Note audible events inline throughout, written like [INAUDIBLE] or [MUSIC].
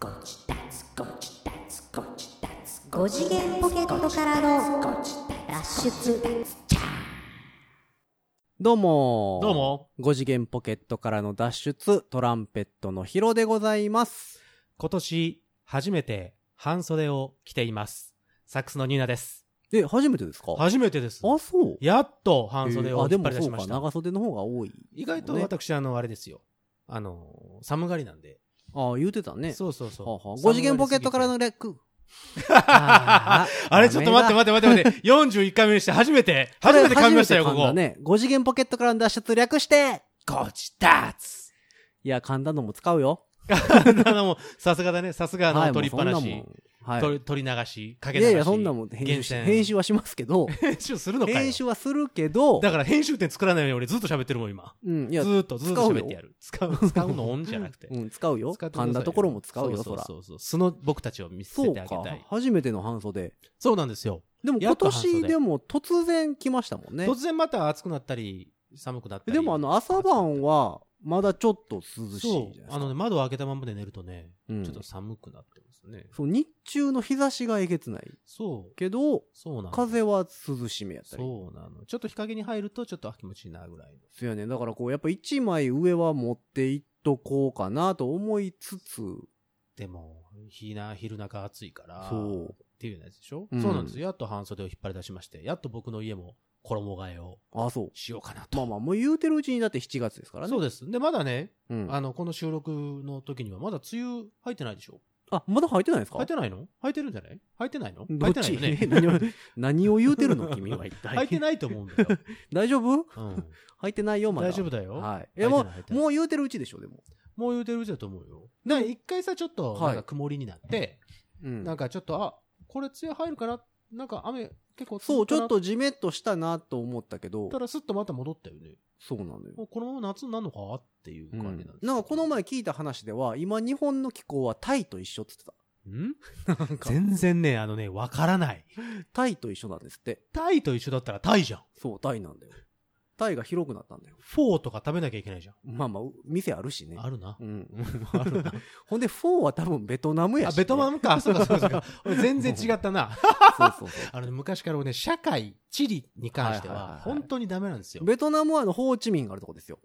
5次元ポケットからの脱出どうもーどうも。5次元ポケットからの脱出、トランペットのヒロでございます。今年、初めて、半袖を着ています。サックスのニーナです。え、初めてですか？初めてです。あ、そうやっと半袖を引っ張り出しました。長袖の方が多い。意外とね私、あの、あれですよ。あの、寒がりなんで。あ、言うてたね。そうそうそう。はあはあ5次元ポケットからのレック。[LAUGHS] ああれ、ちょっと待って待って待って待って。41回目にして初めて、初めて噛みましたよ、ここ。初めて噛んだね。5次元ポケットからの脱出略してゴチダーツいや、噛んだのも使うよ。[LAUGHS] あの、もう、さすがだね。さすが、あの、はい取りっぱなしはい。取り取り流し、かけ流し。いやいや、そんなもん編集し、厳選編集はしますけど、[LAUGHS] 編集するのかよ。編集はするけど、だから編集点作らないように俺ずっと喋ってるもん、今。うん、いやず、ーっとずーっと喋ってやる。使う、使うのオンじゃなくて。うん、使うよ。使ってください噛んだところも使うよ、そら。そうそうそう。素の僕たちを見せそてあげたい。。初めての半袖。そうなんですよ。でも今やっと半袖年でも突然来ましたもんね。突然また暑くなったり、寒くなったり。でもあの朝晩はまだちょっと涼しいじゃないです。か。あのね、窓を開けたままで寝るとね、うんちょっと寒くなってますね。そう、日中の日差しがえげつない。そう。けど、そうなの。風は涼しめやったり。そうなの。ちょっと日陰に入るとちょっとあ気持ちいいなぐらいの。そうやね。だからこう、やっぱ一枚上は持っていっとこうかなと思いつつ、でも、日な、昼中暑いから、そうっていうやつでしょ、うんそうなんですよ。やっと半袖を引っ張り出しまして、やっと僕の家も衣替えをあ、そう。しようかなと。まあまあ、もう言うてるうちにだって7月ですからね。そうです。で、まだね、うん。あの、この収録の時にはまだ梅雨入ってないでしょ？あ、まだ入ってないんですか？入ってないの？入ってるんじゃない？入ってないの？入ってないよね。え [LAUGHS] 何を、何を言うてるの？君は一体。[LAUGHS] 入ってないと思うんだよ。[LAUGHS] 大丈夫？うん。入ってないよ、まだ。大丈夫だよ。はい。もう、ってない入ってないもう言うてるうちでしょ、でも。もう言うてるうちだと思うよ。だから一回さ、ちょっと、はいなんか曇りになって、うんなんかちょっと、あ、これ梅雨入るかな？なんか雨結構そう、ちょっとと。じめっとしたなと思ったけどた、らすっとまた戻ったよね。そうなのよ。もうこのまま夏になるのかっていううん感じなんですよ、なんかこの前聞いた話では、今日本の気候はタイと一緒ってん言ってた。全然ね、あのね、わからない。タイと一緒なんですって。タイと一緒だったらタイじゃん。そう、タイなんだよ。タイが広くなったんだよ。フォーとか食べなきゃいけないじゃん。まあまあ、う店あるしね。あるな。うん。[LAUGHS] あるな。[LAUGHS] ほんで、フォーは多分ベトナムやあ、し、ベトナムか。そうか、そうか全然違ったな。[LAUGHS] そうそうそう。あのね、昔から俺ね、社会、地理に関しては本当にダメなんですよ。ベトナムはあの、ホーチミンがあるとこですよ。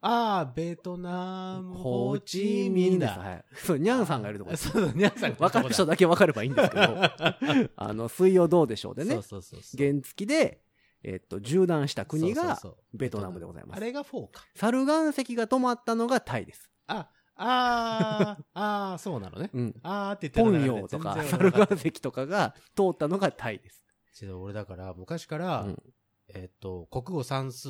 ああ、ベトナム、ホーチミン。だ。はい。そう、ニャンさんがいるとこ。そうだ、皆さん分かる人だけ分かればいいんですけど、あの、水曜どうでしょうでねそう、そうそうそう。原付で、えっと、縦断した国がベトナムでございますあれがフォーか。猿岩石が止まったのがタイです。あ、あー、あー、そうなのね。うん。あーって言ってたポらンヨとか、猿岩石とかが通ったのがタイです。けど俺だから、昔から、うんえっと、国語算数、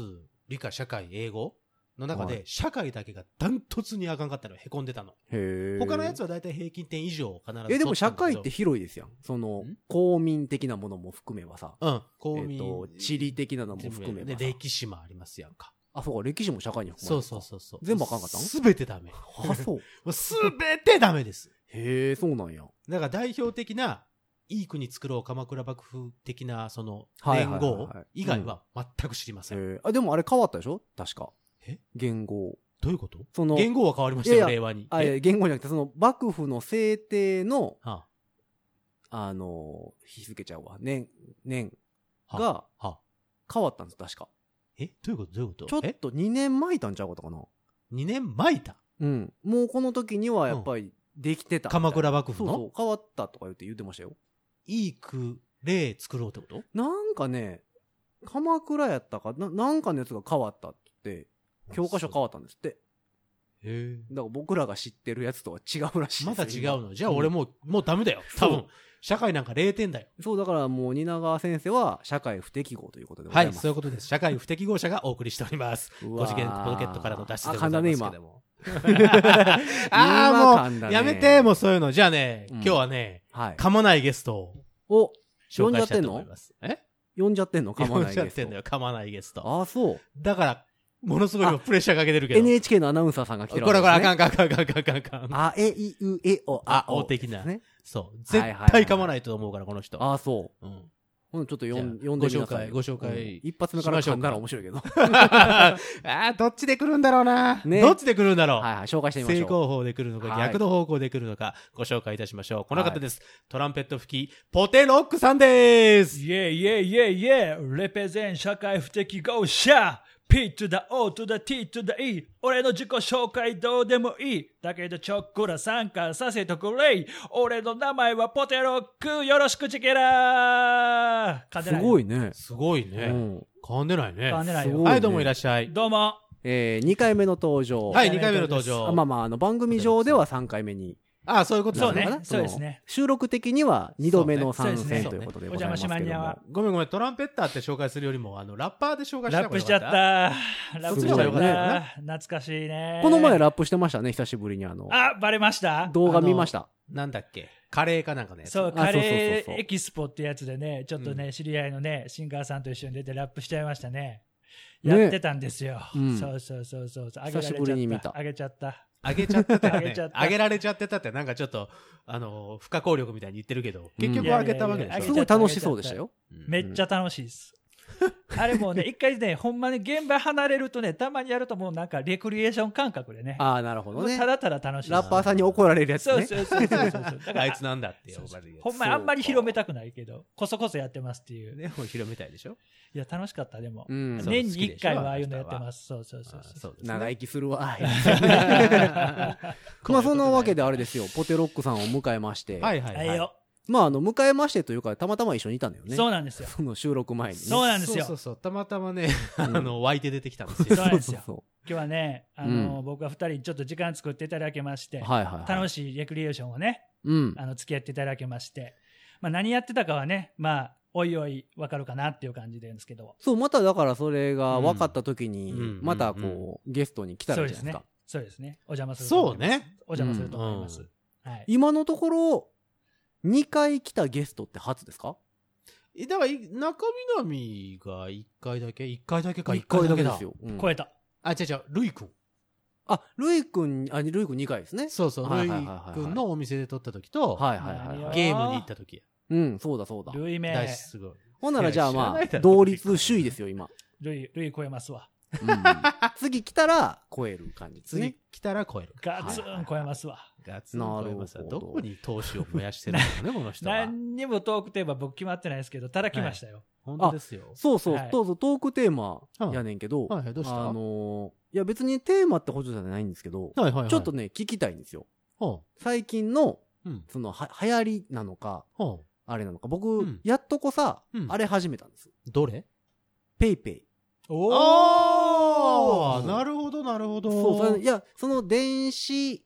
理科、社会、英語の中で、はい社会だけがダントツにあかんかったのよ。へこんでたの。へ他のやつはは大体平均点以上必ずえ、でも社会って広いですやん。そのん、公民的なものも含めばさ。うん、公民。えっと、地理的なのも含めばでさ。歴史もありますやんか。あ、そうか、歴史も社会に含まそうれるそうそうそう。全部あかんかったん？すべてダメ。も [LAUGHS] あ、そう。[LAUGHS] うすべてダメです。へえ、そうなんや。だから代表的な、いい国作ろう鎌倉幕府的な、その、はいはい年はいはい号以外は全く知りません。へえ、あ、でもあれ変わったでしょ？確か。え？言語。どういうこと？その、言語は変わりましたよ、いやいや令和に。あ、いや言語じゃなくて、その、幕府の制定の、はあの、日付ちゃうわ。年、年あがはあ変わったんです、確か。え？どういうこと？どういうこと？ちょっと2年前いたんちゃうかったかな。2年前いたうん。もうこの時にはやっぱりできてたみたいな。鎌倉幕府の？そうそう、変わったとか言って言ってましたよ。いい句、例作ろうってこと？なんかね、鎌倉やったかな、なんかのやつが変わったって言って、教科書変わったんですって。へだから僕らが知ってるやつとは違うらしいまですだ違うの？じゃあ俺もう、もうダメだよ。多分。社会なんか0点だよ。そう、だからもう、蜷川先生は社会不適合ということでござはいい、ます。そういうことです。社会不適合者がお送りしております。うわー5次元ポケットからの脱出であ、ござい噛んだね、今ますけど。も。ああ、もう、やめて、もうそういうの。じゃあね、うん今日はね、はい。噛まないゲストをお、紹介したいと思います。え？呼んじゃってんの？噛まないゲスト呼んじゃってんだ。よ、噛まないゲスト。あ、そう。だから、ものすごい今プレッシャーかけてるけど。NHK のアナウンサーさんが来てるこれこれ、あかんん。あかんあかんあかんあかんあかんあかん。あ、え、い、う、え、お、あお。お的なね。そう。絶対噛まないと思うから、この人。あ、そうん。う。ほんちょっと読んでみなさいよご紹介ご紹介うん一発目から噛んだら面白いけど。[LAUGHS] ああ、どっちで来るんだろうな。ねどっちで来るんだろう。はいはい、紹介してみましょう。正攻法で来るのか、はい逆の方向で来るのか、ご紹介いたしましょう。この方です。トランペット吹き、ポテロックさんです。イェイイェイイェイイェイレペゼン社会不適合者 P to the O to the T to the E 俺の自己紹介どうでもいいだけどちょっくら参加させてくれ俺の名前はポテロックよろしくチケラーすごいいね。すごいうね。ん。噛んでないね。噛んでないよねはい、どうもいらっしゃい。どうもえー、2回目の登場。はい、2二回目の登登場。あまあまあ、あの、番組上では3回目にあ、そういうことそうね。なのかなそうですね。の収録的には2度目の参そうね。戦ということでございますけどお邪魔しまんに。ごめんごめん、トランペッターって紹介するよりも、あの、ラッパーで紹介したラップしちゃった。ラップしちゃった。懐かしいね。この前ラップしてましたね、久しぶりにあの、あバレました。動画見ました？なんだっけ？カレーかなんかのやつ。そう、あカレそうそうそう。そうーエキスポってやつでね、ちょっとね、知り合いのね、シンガーさんと一緒に出てラップしちゃいましたね。ね。やってたんですよ。うん。そうそうそうそう。あ久しぶりに見た。あげちゃった。あげちゃってたよね。あげられちゃってたって、なんかちょっと、あの、不可抗力みたいに言ってるけど、結うん局あげたわけでしょ。すごい楽しそうでしたよ。うんめっちゃ楽しいです。[LAUGHS] あれもうね、一回ね、ほんまに現場離れるとね、たまにやるともうなんかレクリエーション感覚でね。ああ、なるほどねた。だただ楽しいです。ラッパーさんに怒られるやつね。そうそうそうそうそう。だからあいつなんだって呼ばれるやつ。ほんまにあんまり広めたくないけど、こそこそやってますっていう。でも広めたいでしょ？いや、楽しかった、でも。うん。年に1回はああいうのやってます。そうそうそうあそう。ね長生きするわ。[LAUGHS] まあそんなわけであれですよ、ポテロックさんを迎えまして。はいはいはい。まああの、迎えましてというか、たまたま一緒にいたんだよね。そうなんですよ。その収録前にね。そうなんですよそうそうそう。たまたまね、あんの、湧いて出てきたんですそうよ。なんですよそ今日はね、あの僕は二人ちょっと時間作っていただけまして、はいはいはい。楽しいレクリエーションをね、うん。あの付き合っていただけまして、まあ、何やってたかはね、まあ、おいおい分かるかなっていう感じですけど、そう、まただからそれが分かった時にうん、またこう、ゲストに来たそうですねらいいじゃないですか。。そうですね。お邪魔すると思います。そうね。お邪魔すると思います。うんはい。今のところ、2回来たゲストって初ですか？えだから、い中南が1回だけ ?1 回だけか、1 1回だけだ回だけです。よ。うん超えた。あ、違う違う、ルイ君。あ、ルイ君、あ、ルイ君2回ですね。そうそう、ルイはいはいはいはい君のお店で撮った時と、はいはいはいはい。ゲームに行った時や。うん、そうだそうだ。ルイ名。大すごい。ほんならじゃあまあ同率首位ですよ、今。ルイ、ルイ超えますわ。うん次来たら超える感じです次ね。来たら超える。ガツン超えますわ。ガツン超えますなるほどどこに投資を燃やしてるのかね、[LAUGHS] この人は。何にもトークテーマ僕決まってないですけど、ただ来ましたよ。本当ですよ。そうそう、はいどうぞトークテーマやねんけど、はいはい、どうしたあのーいや別にテーマってほどじゃないんですけど、はいはいはい。ちょっとね、聞きたいんですよ。ほ最近の、う。うん。その、は、流行りなのか、ほあれなのか。僕、うんやっとこさ、うんあれ始めたんです。う。どれ？ペイペイ。おああ、ーなるほど、なるほど。そう、それいや、その電子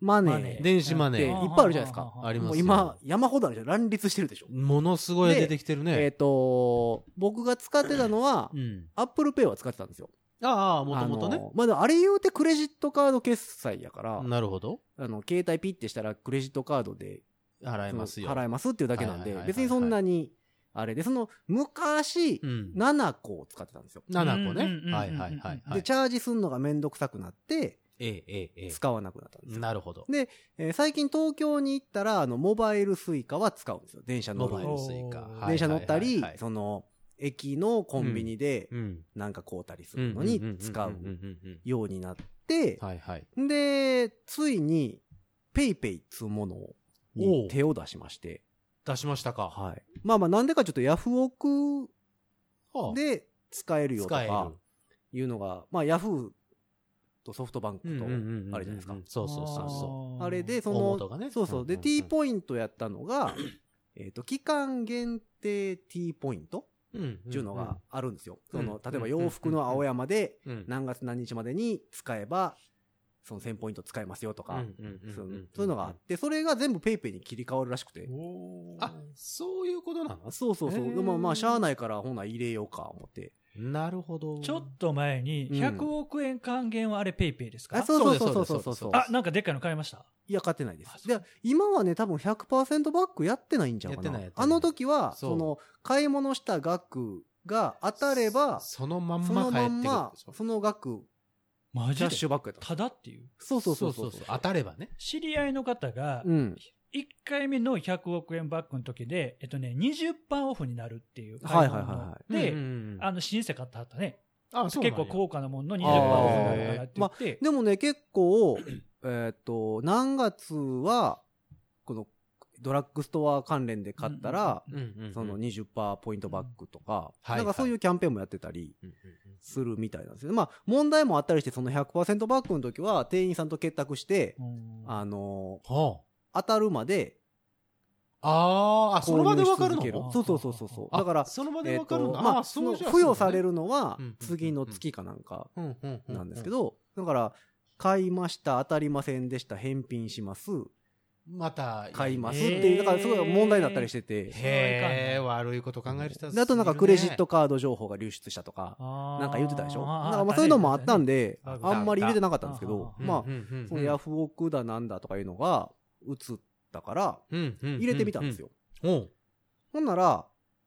マネーマネー電子マっていっネー。ぱいあるじゃないですか。あります今、山ほどあるじゃん。乱立してるでしょ。ものすごい出てきてるえっ、ね。と、僕が使ってたのはう、ん。アップルペイは使ってたんですよ。ああ、もともとね。まあでもあれ言うてクレジットカード決済やから、なるほど。あの、携帯ピッてしたらクレジットカードで払えますよ。払えますっていうだけなんではいはいはいはい、別にそんなに、あれで、その、昔う、ん。7個を使ってたんですよ。7個ね。はいはいはいはい。で、チャージすんのがめんどくさくなって、ええ、ええ、え使わなくなったんです。なるほど。で、えー最近東京に行ったら、あの、モバイルスイカは使うんですよ。電車乗るモバイル電車乗ったりその、駅のコンビニでうん。なんか買うたりすうんるのに使うようになってうん、はいはい。で、ついに、ペイペイっつうものおにう手を出しまして、出しましたか？はい。まあまあなんでかちょっとヤフオクはあで使えるよと。かいうのが、まあヤフーとソフトバンクとあれじゃないですか。そうそうそうそあれで、そ大のね、そうそう。で、T ポイントやったのが、[COUGHS] えっと、期間限定 T ポイント。っていうのがあるんですよ。うんその、例えばうん洋服の青山でうん、何月何日までに使えば、その1000ポイント使えますよとか、そういうのがあって、それが全部ペイペイに切り替わるらしくて。あ、そういうことなの？そうそうそう。へーでもまあ、しゃあないから、ほな入れようか、思って。なるほど。ちょっと前にうん100億円還元はあれペイペイですか、あ、そうそうそうそうそですそううそう。あ、なんかでっかいの買いました？いや、買ってないであす。で、今はね、多分100%バックやってないんちゃなやってないやっ。てないあの時は、そうその、買い物した額が当たれば、そのまんそのま帰ってくるまんまその額、キャッマジでシュバックやった。ただっていう？そうそうそうそう。当たればね。知り合いの方がうん。1回目の100億円バックの時で、えっとね、20%オフになるっていう。はいはいはいはいで、うんうんうんあの、新生買ってはったね。あ、そうなんや結構高価なものの20%あーオフになるからって言って。でもね、結構、[CLEARS THROAT] えーっと、何月は、この、ドラッグストア関連で買ったら、その20%ポイントバックとか、はいなんかそういうキャンペーンもやってたりするみたいなんですよ。まあ、問題もあったりして、その100%バックの時は、店員さんと結託して、うん。あの当たるまであ、あその場でわかるの？そうそうそうそう。そう。あだから、その場でわかるんだ。とまあ、あ、その付与される。るのは次の月かなんかなんですけど、だから、買いました、当たりませんでした、返品します、また、買いますっへていう、だからすごい問題になったりしてて、へえ、悪いこと考える人はであとなんかクレジットカード情報が流出したとか、ななんか言ってたでしょ？かまあそういうのもあったんで、ああんまり入れてなかったんですけど、まあ、そのヤフオクだなんだとかいうのが映ったから、入入れてみたんです。よ。ほんなら、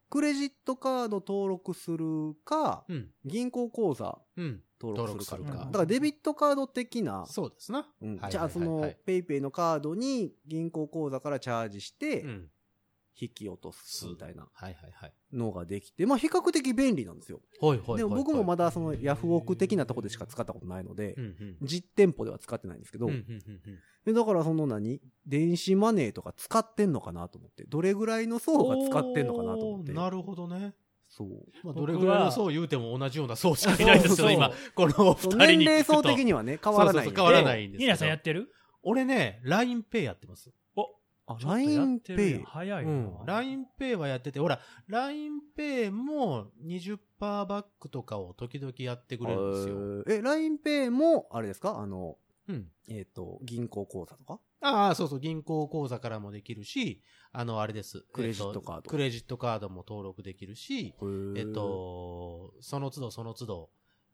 クレジットカード登録するか、うん。銀行口座うん。登録するか。だからデビットカード的な、そうですな。うんはいじゃあそのペイペイのカードに銀行口座からチャージしてうん。引き落とすみたいな。のができて、まあ比較的便利なんですよ。ほいほいほい。でも僕もまだそのヤフオク的なところでしか使ったことないのでう、んうん。実店舗では使ってないんですけど、うんうんうんうんでだからその何？電子マネーとか使ってんのかなと思って、どれぐらいの層が使ってんのかなと思って。なるほどね。そう。まあ、どれぐらいの層言うても同じような層しかいないんですよ、そう今。このお二人に年。齢層的にはね、変わらない。そうそうそう変わらないんですけど。ニーナさんやってる俺ね、LINEPay やってます。おあ、LINEPay。早いな。うん。LINEPay はやってて、ほら、LINEPay も20%バックとかを時々やってくれるんですよ。え、LINEPay も、あれですか？あの、うん。えっ、と、銀行口座とか？ああ、そうそう、銀行口座からもできるし、あの、あれです。クレジットカードえっとクレジットカードも登録できるし、えっ、、と、その都度その都度、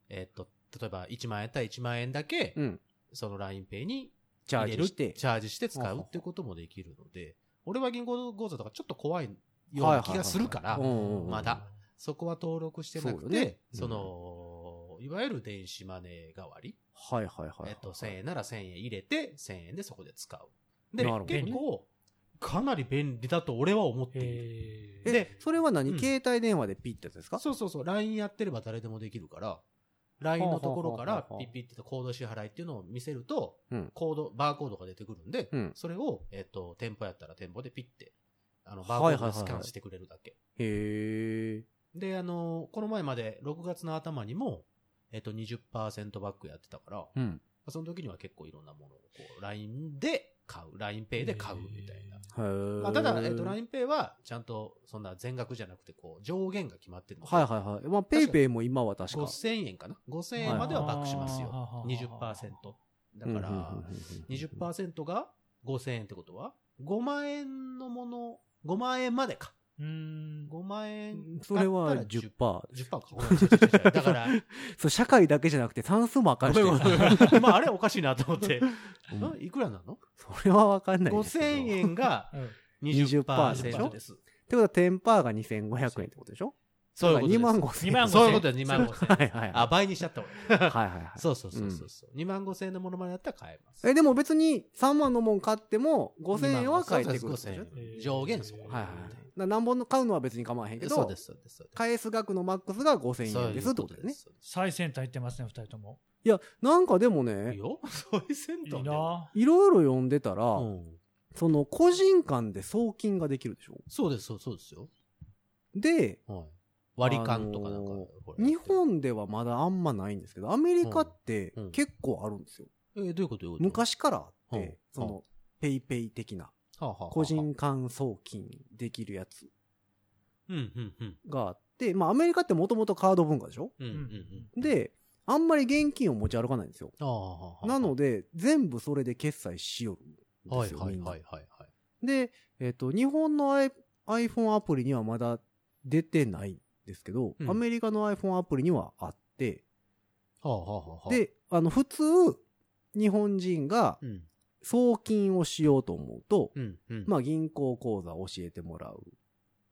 えっ、と、例えば1万円やったら1万円だけ、うん。その LINEPay にチャージして。チャージして使うってこともできるので、俺は銀行口座とかちょっと怖いような気がするからまだ。そこは登録してなくて、そうよねその、いわゆる電子マネー代わり、はいはいはい。えっと、1000円なら1000円入れて、1000円でそこで使う。で結構、かなり便利だと俺は思っている。でそれは何、うん。携帯電話でピッてやつですか？そうそうそう、LINE やってれば誰でもできるから、LINE のところからピッピッてとコード支払いっていうのを見せると、うん。コード、バーコードが出てくるんで、うん。それを、えっと、店舗やったら店舗でピッて、あの、バーコードはいはい。はいはいでスキャンしてくれるだけ。へえ。で、あの、この前まで6月の頭にも、えっと、20%バックやってたから、うん。その時には結構いろんなものをこう LINE で買う、LINEPay で買うみたいな。まあ、ただ、えっと、LINEPay はちゃんとそんな全額じゃなくて、こう、上限が決まってるので、はいはいはい。まあ、ペイペイも今は確か。5000円かな ?5000 円まではバックしますよ。はい20%。だうんうんうんから、20%が5000円ってことは、5万円のもの、5万円までか。うん。5万円それはだったら10%です。10%か。ごめん違う違う違うだから、[LAUGHS] そう、社会だけじゃなくて算数もあかんし [LAUGHS] まあ、あれおかしいなと思って。うんんいくらなの？それはわかんないですけど。?5000 円がうん20%です。ってことは、テンパーが2500円ってことでしょ？そういうことです。2万5千2万5そういうことで2万5千円。はいはいはい。あ、倍にしちゃった俺。はいはいはい。そうそうそうそうそう。2万5千円のものまでだったら買えます。え、でも別に3万のもん買っても5000円は返ってくるってこと5000でしょ円。上限そこ。はいはいはい。だから何本の買うのは別に構わへんけど、そうです、そうです。そうです返す額のマックスが5000そういう円ですってことだよね。最先端行ってますね、二人とも。いや、なんかでもいいね、よ。そういいいターでないろいろ読んでたら、うんその個人間で送金ができるでしょ？そうです、そうそうですよ。で、はい割り勘とかなんかあのー日本ではまだあんまないんですけど、アメリカってうん。うん。結構あるんですよ。えーどういうことどういうこと？昔からあって、うん。その、ペイペイ的な、個人間送金できるやつうんうんうん。があって、まあアメリカってもともとカード文化でしょ？うんうんうん。で、あんまり現金を持ち歩かないんですよ。なので、全部それで決済しよるんですよ、はいはいはいはいはい。で、えっ、と、日本の iPhone アプリにはまだ出てない。んですけど、うん。アメリカの iPhone アプリにはあって、はあはあはあ。で、あの、普通、日本人がうん。送金をしようと思うと、うんうん。まあ、銀行口座を教えてもらう。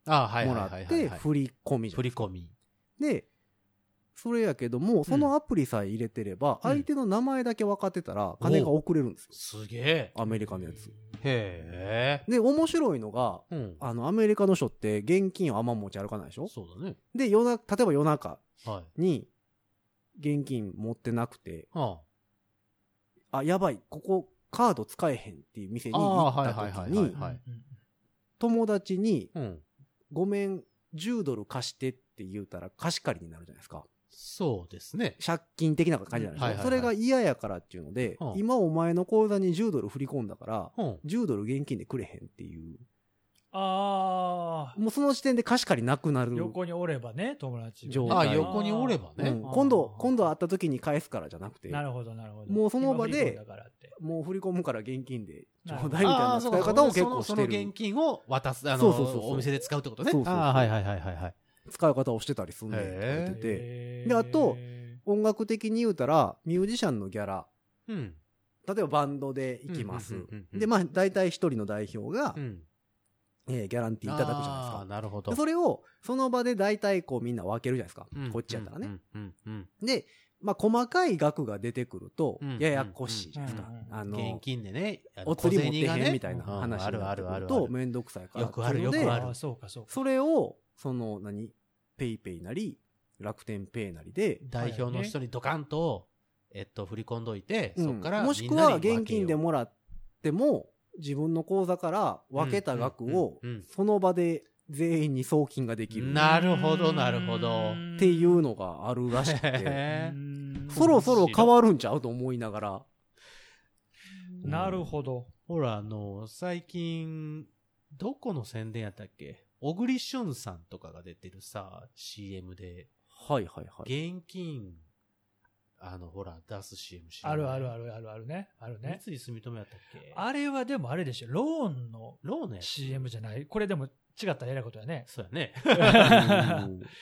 ああはいもらって、はい振り込みじゃん。振り込み。で、それやけども、そのアプリさえ入れてれば、うん。相手の名前だけ分かってたら、金が送れるんですよ。すげえ。アメリカのやつ。へえ。で、面白いのが、うん。あの、アメリカの人って現金をあんま持ち歩かないでしょ？そうだね。で、夜な、例えば夜中はい。に、現金持ってなくて、はあ、やばい、ここカード使えへんっていう店にあ行った時に友達に、あ。うん。ごめん、10ドル貸してって言うたら貸し借りになるじゃないですか。そうですね。借金的な感じじゃないですか。はいはいはいそれが嫌やからっていうので、うん今お前の口座に10ドル振り込んだから、うん。10ドル現金でくれへんっていう。ああ、もうその時点で貸し借りなくなる。横におればね、友達。状態あ横におればねうん今度、今度会った時に返すからじゃなくて、なるほど、なるほど。もうその場でもう振り込むから現金でちょうだいみたいな使い方を結構そのそのしてる現。金を渡す、あの、そうそうそうそうお店で使うってことね。そうそうそうああ、はいはいはいはいはい。使い方をしてたりすんねんって言ってて、へーであと音楽的に言うたら、ミュージシャンのギャラ、うん。例えばバンドで行きます。で、まあ、大体一人の代表がう、ん。えーギャランティーいただくじゃないですか。なるほど。でそれを、その場で大体こうみんな分けるじゃないですかうん。こっちやったらね。。で、まあ、細かい額が出てくるとうん、ややこしいじゃないですか。あのうん現、金でね、お釣り持ってへんみたいなうん話にあるあなってくるるあるある。とめんどくさいからよくあるよくあるそうか、そうか。それを、その、何、ペイペイなり、楽天ペイなりで、代表の人にドカンと、えっと、振り込んどいて、そっからもしくは現金でもらっても、自分の口座から分けた額をうんうんうんうん、その場で全員に送金ができる。なるほどなるほど。っていうのがあるらしくて、へ [LAUGHS] そろそろ変わるんちゃうと思いながら、なるほど。ほら、あの、最近、どこの宣伝やったっけ？小栗旬さんとかが出てるさ、CM で、はいはいはい。現金、あの、ほら、出す CM 知らあるあるあるあるあるね。あるね。三井住友やったっけ？あれはでもあれでしょ。ローンのローネ CM じゃないこれでも違ったらえらいことやね。そうやね。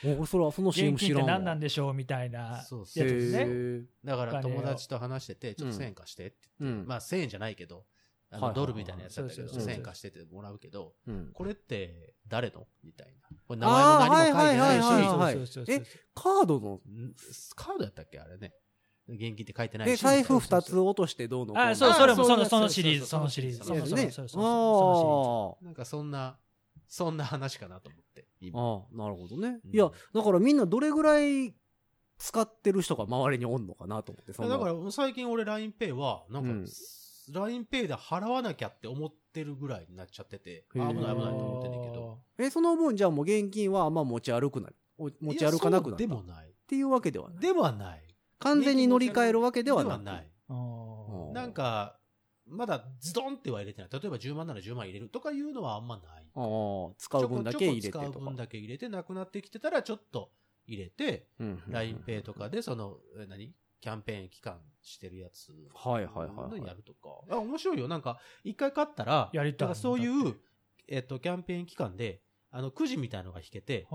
うんおそれはその現 CM 知らんわ。金って何なんでしょうみたいなやつそうそうですね。へーだから友達と話してて、ちょっと1000円貸してって言って、うんまあ1000円じゃないけど、あのドルみたいなやつだったけど、そうそうそう1000円貸してってもらうけど、うんこれって誰のみたいな。これ名前も何も書いてないし、あーはいはいはいはいそうそうそうそうえカードの、んカードやったっけあれね。現金って書いてないし。え、財布二そうそうつ落としてどうのこうのあ、そう、それもその、そのシリーズ、そそうのそうシリーズ。そうそうそうね。そうそう。なんかそんな、そんな話かなと思って。あ。今。ああ、なるほどね。うんいや、だからみんなどれぐらい使ってる人が周りにおんのかなと思って。だから最近俺 LINEPay は、なんか、うん LINEPay で払わなきゃって思ってるぐらいになっちゃってて、危ない危ないと思ってんねんけど。え、その分じゃあもう現金はあんま持ち歩くなお持ち歩かなくなったいやそうでもない。っていうわけではない。ではない。完全に乗り換えるわけではない。ではない。なんか、まだズドンっては入れてない。例えば10万なら10万入れるとかいうのはあんまない。ああ、使う分だけ入れてと使う分だけ入れて、なくなってきてたらちょっと入れて、うん LINEPay とかでその、え何？キャンペーン期間してるやつ。はいはいはいはい。のやるとか。あ、面白いよ。なんか、一回買ったら、やりたい。そういだう、えっと、キャンペーン期間で、あの、くじみたいのが引けて、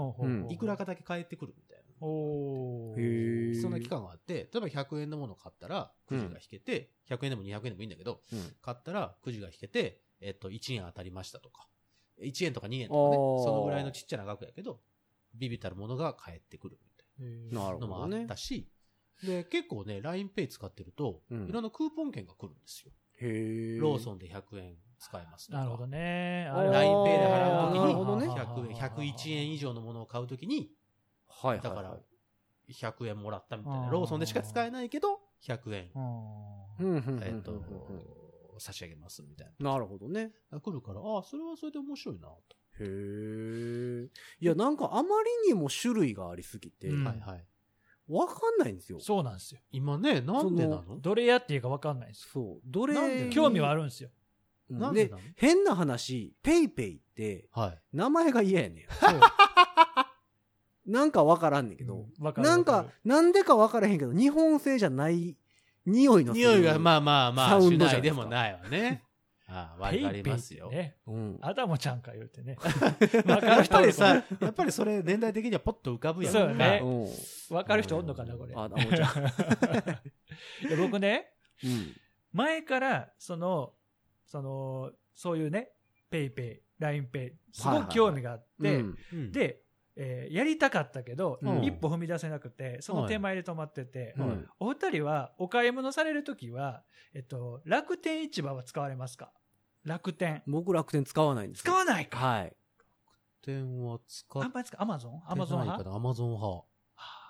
いくらかだけ返ってくるみたいな。おー。へー。そんな期間があって、例えば100円のものを買ったら、くじが引けて、100円でも200円でもいいんだけど、うん。買ったらくじが引けて、えっと、1円当たりましたとか、1円とか2円とかね、そのぐらいのちっちゃな額やけど、ビビたるものが返ってくるみたいなのもあほどね。ったし、で、結構ね、LINEPay 使ってると、うんいろんなクーポン券が来るんですよ。へえ。ローソンで100円使えますとか。なるほどね。LINEPay で払うときに、なるほどね100円、101円以上のものを買うときに、はいはいはい。だから、100円もらったみたいな。ローソンでしか使えないけど、100円、ううんんうんうんうんえっとうん、差し上げますみたいな。なるほどね。来るから、ああ、それはそれで面白いなと。へえ。いや、なんかあまりにも種類がありすぎて、うんはいはい。わかんないんですよ。そうなんですよ。今ね、なんでなの？どれやっていいか分かんないんですよ。そう。どれ興味はあるんですよ。うんでなんでなの？変な話、ペイペイって、はい。名前が嫌やね。ん。[LAUGHS] なんかわからんねんけど、うんわかるなんわかなんでかわからへんけど、日本製じゃない匂いの匂いがまあまあまサあ、しウンドじゃないでもないわね。ああ、わかりますよ。ペイペイってね。うん。アダモちゃんか言うてね。や [LAUGHS] わかる人おるっぱりさ、やっぱりそれ年代的にはポッと浮かぶやん。そうよねうんわかる人おんのかな、これ。あ、あもちゃん。[LAUGHS] いや僕ね、うん。前から、その、その、そういうね、ペイペイ、ラインペイ、すごく興味があって、うんうん、で、えーやりたかったけど、うん一歩踏み出せなくて、その手前で止まってて、はいうんお二人はお買い物されるときは、えっと、楽天市場は使われますか？楽天。僕楽天使わないんですよ。使わないか。はい。点は使っあんまり使うアマゾンアマゾン派かな。アマゾン派。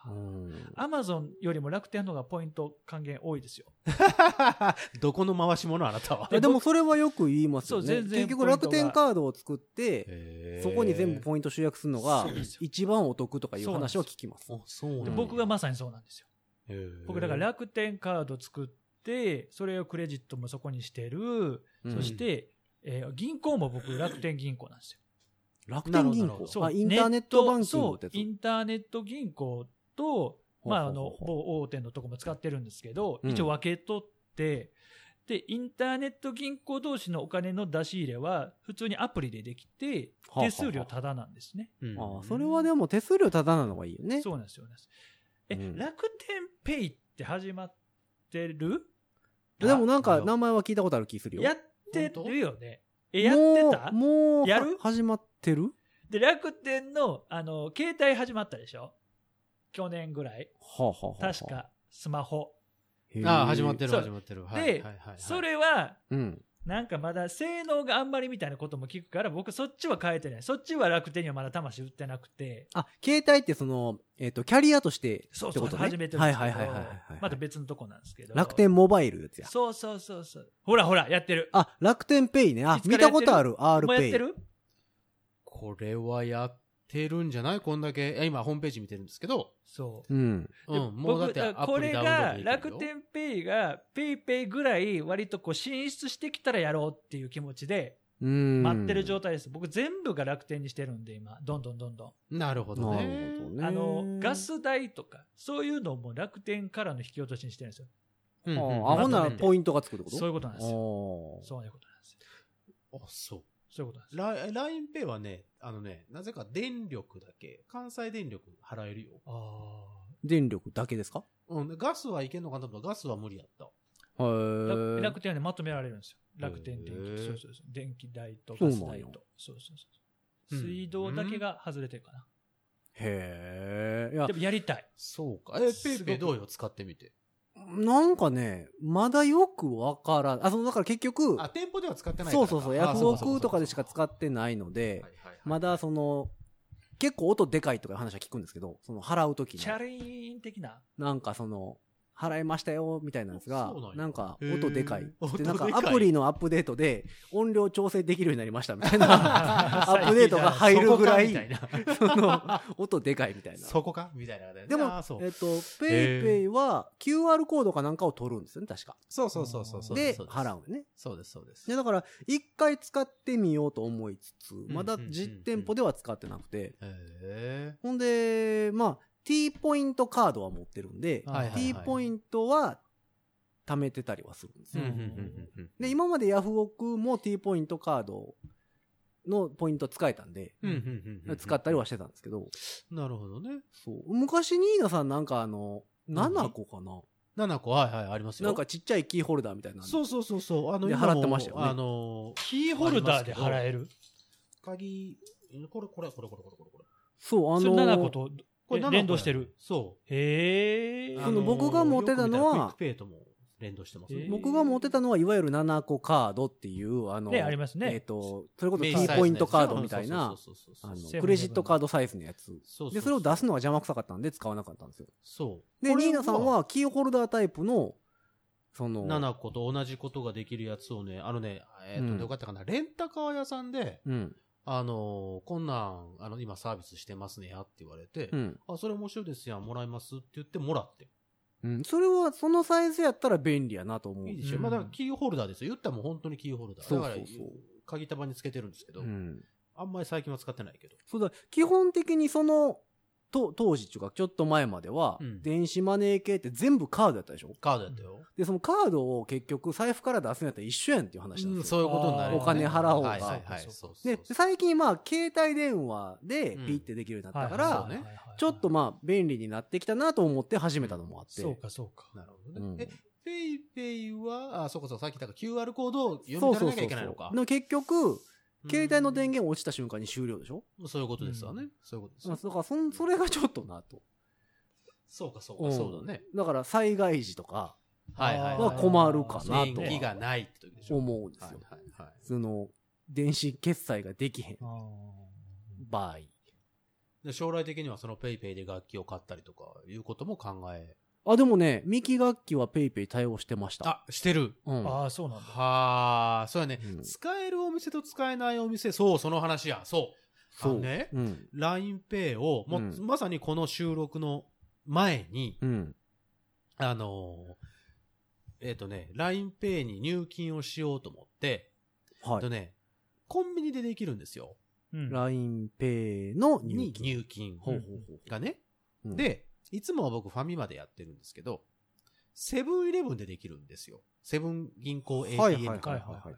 うん。アマゾンよりも楽天の方がポイント還元多いですよ。[LAUGHS] どこの回し物あなたは？でもそれはよく言いますよね。そう全然結局楽天カードを作って、そこに全部ポイント集約するのがそうですよ一番お得とかいう話を聞きます。あ、そうなんでだ僕がまさにそうなんですよ。へー僕だから楽天カード作って、それをクレジットもそこにしてる。うんそして、えー銀行も僕楽天銀行なんですよ。楽天銀行？そうあ、インターネットバンキングってやつ？そう、インターネット銀行と、まあ、あの某大手のとこも使ってるんですけど、うん一応分け取って、で、インターネット銀行同士のお金の出し入れは、普通にアプリでできて、手数料タダなんですね。うんああそれはでも手数料タダなのがいいよね。そうなんですよ。え、うん楽天ペイって始まってる？でもなんあか名前は聞いたことある気するよ。やってるよね。え、やってた？もう、もうやる？は始まってる？で、楽天の、あの、携帯始まったでしょ？去年ぐらい。はあ、はあはあ、確か、スマホ。ああ、始まってる、始まってる。で、はいはいはいはいそれは、うん。なんかまだ性能があんまりみたいなことも聞くから、僕そっちは変えてない。そっちは楽天にはまだ魂売ってなくて、あ、携帯ってその、えっ、と、キャリアとしてってそうそう、ことね。始めてるんですはいはいはいはいはい、また別のとこなんですけど。楽天モバイルやつや。そうそうそうそう。ほらほら、やってる。あ、楽天ペイね。あ見たことある。R ペイ。もうやってる？これはやってるんじゃない？こんだけ。え今、ホームページ見てるんですけど。そう。うん。うでん、もうだって僕アプリダウンロードこれができるよ楽天ペイがペイペイぐらい割とこう進出してきたらやろうっていう気持ちでうん。待ってる状態です。僕全部が楽天にしてるんで今、どんどんどんどん。なるほどなね。るほどね。あの、ガス代とか、そういうのも楽天からの引き落としにしてるんですよ。うんうんあ、あほんならポイントがつくってこと？そういうことなんですよ。よそういうことなんですよ。あ、そう。そういうことなんですよ。ラインペイはね、あのね、なぜか電力だけ、関西電力払えるよ。あ電力だけですか？うん、でガスはいけんのかなと思ったらガスは無理やった。へあ。ー楽楽天はね、まとめられるんですよ。楽天電気。そうそうそう。電気代とガス代と。そうそうそう。うん水道だけが外れてるかな。へえ。いやで、もやりたい。そうか。え、ペイペイどうよ使ってみて。なんかね、まだよくわからん。あ、その、だから結局、あ、店舗では使ってないそうそうそう、ヤフオクとかでしか使ってないので、まだその、結構音でかいとかいう話は聞くんですけど、その払うときにチ、ャリーン的な？なんかその、払いましたよ、みたいなんですがなん、か [LAUGHS] 音でかい。で、なんかアプリのアップデートで音量調整できるようになりましたみたいな、[LAUGHS] アップデートが入るぐらい、[LAUGHS] 音でかいみたいな。そこかみたいな。でもえっと、ペイペイは QR コードかなんかを取るんですよね、確か。そうそうそうそう。で、払うよね。そうです、そうです。で、だから、一回使ってみようと思いつつ、んまだ実店舗では使ってなくて、へほんで、まあ、T ポイントカードは持ってるんで、はいはいはい T ポイントは貯めてたりはするんですーよ。うんうんうんうんうんで、今までヤフオクも T ポイントカードのポイント使えたんで、うんうんうんうん使ったりはしてたんですけど、なるほどね。そう。昔ニーナさんなんかあの、7個かな、7個、はいはい、ありますよ。なんかちっちゃいキーホルダーみたいなのそうそうそうそう。あの、で今も払ってましたよねあの、キーホルダーで払える鍵、これ、これ、これ、これ、これ、これ。そう、あそれの7個とこれ nanaco 連動してる。そへえう。その僕が持ってたのはクイックペイとも連動してます僕が持ってたのは、いわゆる nanaco カードっていう、あの、ねありますねえっ、と、それこそ名 T ポイントカードみたいな、そうそうそうそうあの、クレジットカードサイズのやつ。で、それを出すのが邪魔くさかったんで使わなかったんですよ。そう。で、これニーナさんはキーホルダータイプの、その、 nanaco と同じことができるやつをね、あのね、えっ、うんと、よかったかな、レンタカー屋さんで、うん。あのーこんなん、あの、今サービスしてますねやって言われて、うん。あ、それ面白いですやん、もらいますって言ってもらって。うん。それは、そのサイズやったら便利やなと思う。いいでしょ、うんまあだからキーホルダーですよ。言ったらもう本当にキーホルダー。そうそうそうだから、鍵束につけてるんですけど、うん。あんまり最近は使ってないけど。そうだ、基本的にその、と、当時っていうか、ちょっと前までは、うん電子マネー系って全部カードやったでしょ？カードやったよ。で、そのカードを結局財布から出すんやったら一緒やんっていう話なんうん、ですよ。そういうことになるお金払おうがはいはいはい。そうそうそうで、最近まあ、携帯電話でうんピッてできるようになったかはいらちょっとまあ、便利になってきたなと思って始めたのもあって。そうか、そうか。なるほどね。ペイペイは、あ、そうかそう、さっき言った QR コードを読みそう取らなきゃそうそうそういけないのか。でも結局、携帯の電源源落ちた瞬間に終了でしょ？そういうことですわね。そういうことですよ。だからそん、それがちょっとなと。そうか、そうか、そうだね。んだから災害時とかはいはいは困るかなと電気がないって時でしょ。思うんですよ。はい。その、電子決済ができへんあ場合。で将来的にはそのペイペイで楽器を買ったりとかいうことも考え。あ、でもね、ミキ楽器はペイペイ対応してました。あ、してる。うん。ーあー、そうなんだ。はあ、そうやね、うん使えるお店と使えないお店、そう、その話や。そう。そう。ね、うん。LINEPay を、もう、うんまさにこの収録の前に、うん。あのーえっ、とね、LINEPay に入金をしようと思って、はい。えっとね、コンビニでできるんですよ。うん。LINEPay の入に金。入金ほうほうほう。がね。うん、で、いつもは僕ファミマでやってるんですけど、セブンイレブンでできるんですよ。セブン銀行 ATM はいはいはいから。はいはい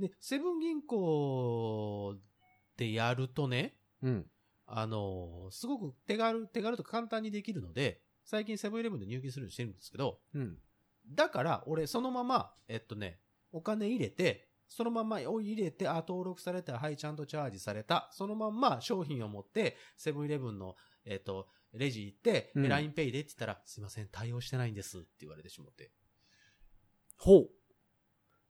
で、セブン銀行でやるとね、うん。あのーすごく手軽、手軽とか簡単にできるので、最近セブンイレブンで入金するようにしてるんですけど、うん。だから、俺、そのまま、えっとね、お金入れて、そのままお入れて、あ、登録された、はい、ちゃんとチャージされた、そのまんま商品を持って、セブンイレブンの、えっと、レジ行って、うんえ LINEPay でって言ったら、すいません、対応してないんですって言われてしまって。ほう。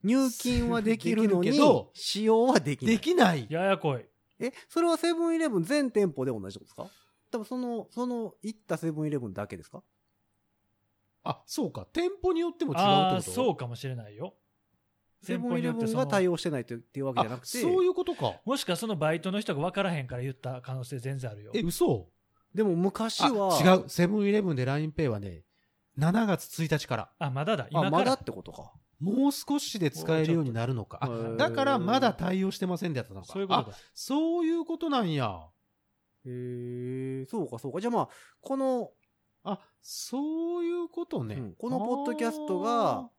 入金はできるのに [LAUGHS] 使用はできない。できないややこい。え、それはセブンイレブン全店舗で同じことですか？多分その、その、行ったセブンイレブンだけですか？あ、そうか。店舗によっても違うってああ、ことそうかもしれないよ。セブンイレブンが対応してないってっていうわけじゃなくて、あそういうことか。もしかそのバイトの人が分からへんから言った可能性全然あるよ。え、嘘でも昔あ、は、違う。セブンイレブンで LINEPay はね、7月1日から。あ、まだだ。今あ、から。まだってことか。もう少しで使えるようになるのか。あだからまだ対応してませんでやったのか。あそういうことだ。そういうことなんや。へえ、そうかそうか。じゃあまあ、この、あ、そういうことね。うんこのポッドキャストが、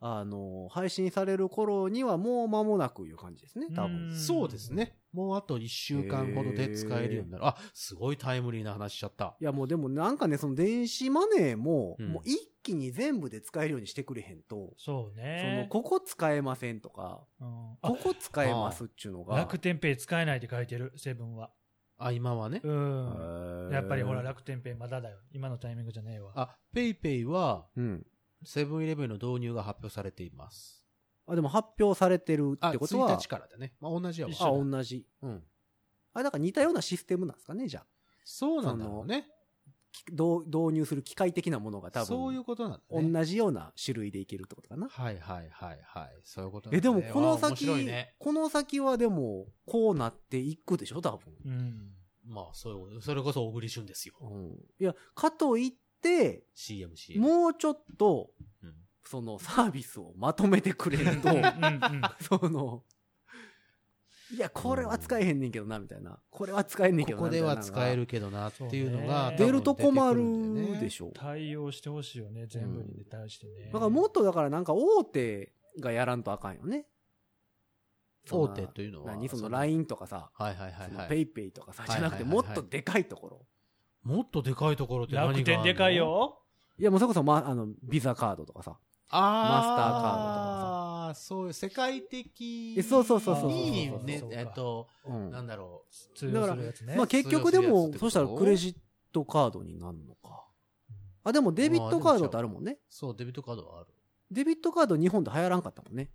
あの、配信される頃にはもう間もなくいう感じですね、多う分ん。そうですね。もうあと1週間ほどで使えるようになる。あ、すごいタイムリーな話しちゃった。いやもうでもなんかね、その電子マネーも、うんもう一気に全部で使えるようにしてくれへんと、そうその、ね。ここ使えませんとか、うんあここ使えますっちゅうのが。楽天ペイ使えないって書いてる、セブンは。あ、今はね。うん。やっぱりほら、楽楽天ペイまだだよ。今のタイミングじゃねえわ。あ、ペイペイは、うん。セブンイレブンの導入が発表されています。あ、でも発表されてるあ、ってことは、1日からだね。まあ同じやわ。あ、同じ。うん。あ、だから似たようなシステムなんですかね、じゃあ。そうなんだろうね。き導導入する機械的なものが多分、そういうことなんだね。同じような種類でいけるってことかな。はいはいはいはい。そういうことなんだねえ、でもこの先、ね。この先はでも、こうなっていくでしょ、多分。うん。まあ、そういうこと。それこそ小栗旬ですよ。うん。いや、かといって、CM、CM。もうちょっと、うんそのサービスをまとめてくれるとうん、うん。その、いや、これは使えへんねんけどな、みたいな。これは使えんねんけどな。ここでは使えるけどなっていうのが、出ると困るでしょ。対応してほしいよね、全部に対してね。だからもっとだからなんか大手がやらんとあかんよね。大手というのは何その LINE とかさ、はいはいはいペイペイとかさ、じゃなくてはいはいはいはいもっとでかいところ。もっとでかいところって何が楽天でかい。よ。いやもうそれこそ、ま、あの、ビザカードとかさ。マスターカードとかああ、そういう世界的えそうそうそうそうにねそう、かえっと、うん。なんだろ通用するやつね。まあ結局でもそしたらクレジットカードになるのか。あ、でもデビットカードってあるもんね。う。そう、デビットカードはある。デビットカード日本で流行らんかったもんね。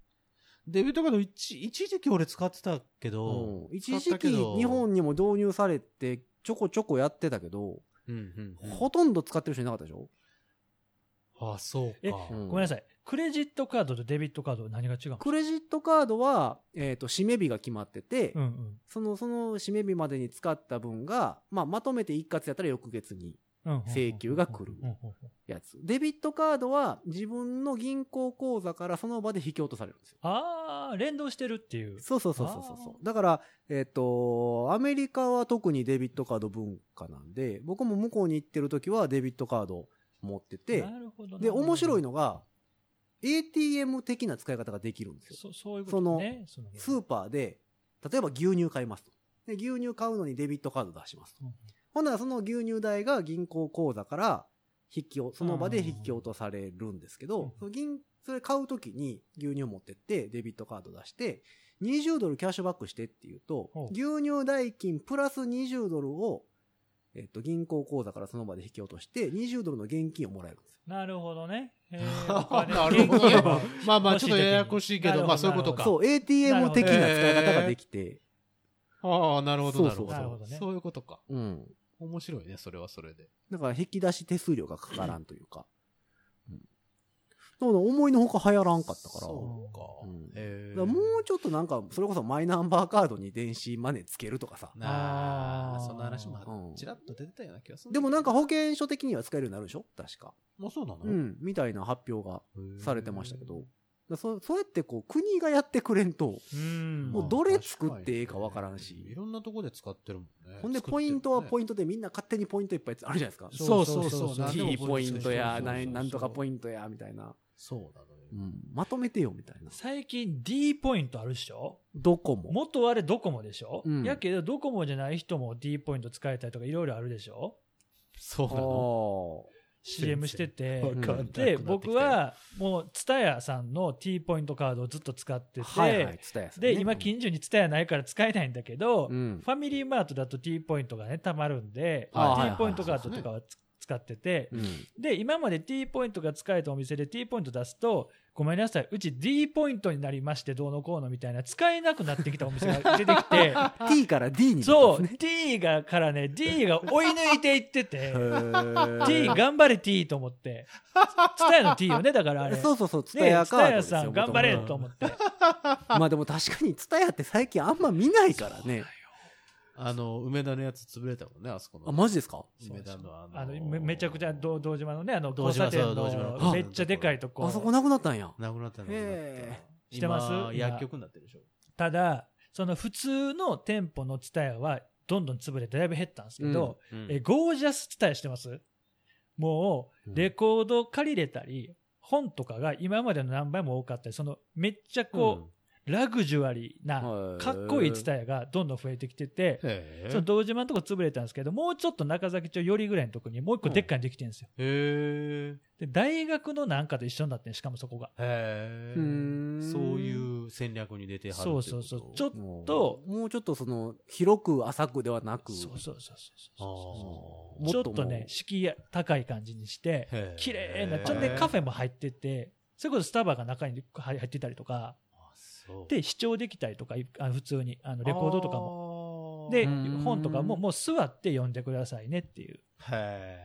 デビットカード一一時期俺使ってたけど、うん一時期ど日本にも導入されてちょこちょこやってたけど、うんうんうんほとんど使ってる人いなかったでしょ？あ、そうえか。うんごめんなさい。クレジットカードとデビットカードは何が違うのクレジットカードは、えっ、と、締め日が決まってて、うんうんその、その締め日までに使った分が、まあ、まとめて一括やったら翌月に。請求が来るやつ。デビットカードは自分の銀行口座からその場で引き落とされるんですよ。ああ、連動してるっていう。そうそうそうそうそうあそう。だから、えっ、と、アメリカは特にデビットカード文化なんで、僕も向こうに行ってる時はデビットカード持ってて、なるほどで、面白いの。のが、ATM 的な使い方ができるんですよ。そそういうことね。そのスーパーで、例えば牛乳買いますと。で、牛乳買うのにデビットカード出しますと。うんほんならその牛乳代が銀行口座から引きを、その場で引き落とされるんですけうんど、銀、それ買うときに牛乳持ってってデビットカード出して、20ドルキャッシュバックしてっていうと牛乳代金プラス20ドルを、えっと、銀行口座からその場で引き落として、20ドルの現金をもらえるんですよ。なるほどね。[LAUGHS] なるほど。まあまあ、ちょっとややこ欲しいけど、まあそういうことか。そう、ATM 的な使い方ができて、ああ、なるほど、なるほそうそうなるほどねど。そういうことか。うん。面白いね、それはそれで。だから引き出し手数料がかからんというか。うん。だから思いのほか流行らんかったから。そうかうん。からもうちょっとなんか、それこそマイナンバーカードに電子マネーつけるとかさ。なあ、あーそんな話もうんちらっと出てたような気がする。でもなんか保険証的には使えるようになるでしょ？確か。もうそうなの？うん。みたいな発表がされてましたけど。そそうやってこう、国がやってくれんと、うん。もうどれ作っていいかわからんしいろんなとこで使ってるもんね。ほんでポイントはポイントでみんな勝手にポイントいっぱいあるじゃないですか。そうそうそうそう T ポイントや、なんとかポイントや、みたいな。そうなのよ。うん。まとめてよ、みたいな。最近 D ポイントあるでしょ？どこも。元はあれドコモでしょ、うんやけどドコモじゃない人も D ポイント使えたりとかいろいろあるでしょ？そうなの。あ ?CM してて。で、僕、はもう、ツタヤさんの T ポイントカードをずっと使ってて、はいはい、ねで、今、近所にツタヤないから使えないんだけど、うんファミリーマートだと T ポイントがね、たまるんで、T ポイントカードとかはつ使ってて、うん。で、今まで T ポイントが使えたお店で T ポイント出すと、ごめんなさい、うち D ポイントになりまして、どうのこうのみたいな、使えなくなってきたお店が出てきて、[LAUGHS] T から D にそう、ね。D がからね、D が追い抜いていってて、T 頑張れ T と思って、ツタヤの T よね、だからあれ。そうそうそう、ツタねヤカードツタヤ。さん頑張れと思って。[LAUGHS] まあでも確かにツタヤって最近あんま見ないからね。あの、梅田のやつ潰れたもんね、あそこの。あ、マジですか？梅田のあの、あのめめちゃくちゃ道道島のね、あの道島ののめっちゃでかいとこ。あそこなくなったんや。なくなったのへ知ってます？薬局になってるでしょ。ただ、その普通の店舗のツタヤはどんどん潰れてだいぶ減ったんですけど、うんえゴージャスツタヤしてます？もう、レコード借りれたり、本とかが今までの何倍も多かったり、そのめっちゃこう、ラグジュアリーな、はいかっこいいツタヤがどんどん増えてきてて、へその道島のとこ潰れたんですけど、もうちょっと中崎町寄りぐらいのとこにもう一個でっかいにできてるんですよ。へで、大学のなんかと一緒になってんしかもそこが。え。へそういう戦略に出てはるそうそうそう。ちょっと、もうちょっとその、広く浅くではなく、そうそうそうそうちょっもっとね、敷居高い感じにして、綺麗な、ちょっとね、カフェも入ってて、それこそスタバが中に入ってたりとか、で、視聴できたりとか、いあ普通に、あのレコードとかも。もでうん、本とかももう座って読んでくださいねっていうへ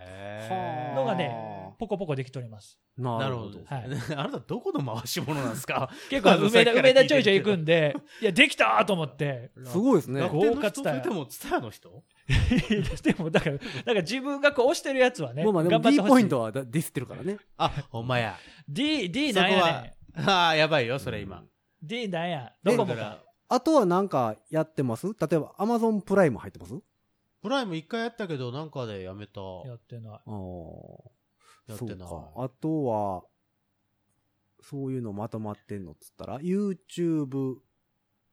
え。のがね、ポコポコできております。なるほど。はい [LAUGHS] あなたどこの回し物なんですか？結構梅田、梅田ちょいちょい行くんで、いや、できたーと思って。すごいですね。豪華ツタヤ人？それともツタヤの人？[LAUGHS] でも、だから、だから自分がこう押してるやつはね、まあまあでも D ポイントはだディスってるからね。あ、ほんまや。D、D なんやねああ、やばいよ、それ今。ん。D なんや？どこもかだから。あとはなんかやってます？例えば Amazon プライム入ってます？プライム一回やったけど、なんかでやめた。やってない。ああ。やってないそうか。あとは、そういうのまとまってんのっつったら、YouTube、あ、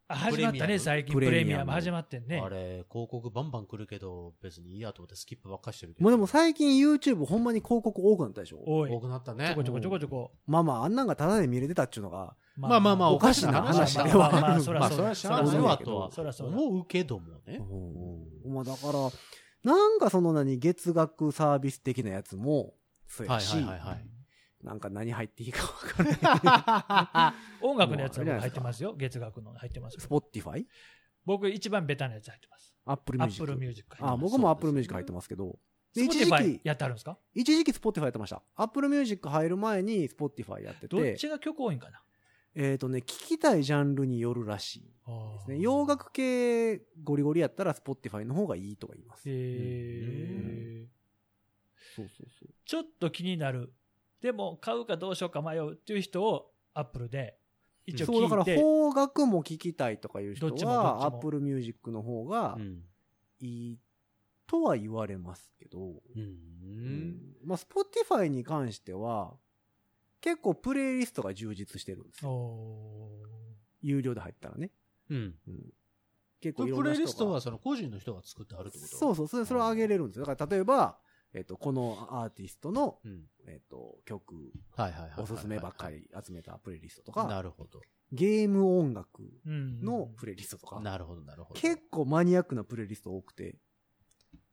始まったね、最近。ププレミアムレミアム始まってんねあ。れ、広告バンバン来るけど、別にいいやと思ってスキップばっかしてるけど。もうでも最近 YouTube ほんまに広告多くなったでしょ多い。多くなったねちょこ。ちょこちょこちょこ。まあまあ、あんなんがタダで見れてたっちゅうのが、まあまあまあ、おかしな話ではまあまあそらまあ、そうだそれはしゃあないとは思うけどもね。うんまあだから、なんかその何、月額サービス的なやつも、そうやし、はいはいはいはいなんか何入っていいか分からない。音楽のやつは僕入ってますよ。月額の入ってますよ。Spotify? 僕一番ベタなやつ入ってます。Apple ア Music。ップルミュージック入ってあ、ます。僕も Apple Music 入ってますけど、で一時期、やってあるんですか？一時期 Spotify やってました。Apple Music 入る前に Spotify やって、どってちが曲多いんかな？えっ、とね、聞きたいジャンルによるらしいですね。洋楽系ゴリゴリやったら Spotify の方がいいとか言います。へーそうそうそう。ちょっと気になる。でも買うかどうしようか迷うっていう人をアップルで一応そう、だから聞いて。邦楽も聞きたいとかいう人どっちもどっちは、も Apple Music の方がうん。いいとは言われますけど、うん。まあ、Spotify に関しては、結構プレイリストが充実してるんですよ。お有料で入ったらね。うん。うん、結構いろんな人がプレイリストはその個人の人が作ってあるってこと？そうそう、それ、それを上げれるんですよ。だから例えば、えっ、と、このアーティストの、うん。えっ、と、曲、はいはいはいはい。おすすめばっかり集めたプレイリストとなか、るほど。ゲーム音楽うんのプレイリストとか、なるほど、なるほど。結構マニアックなプレイリスト多くて、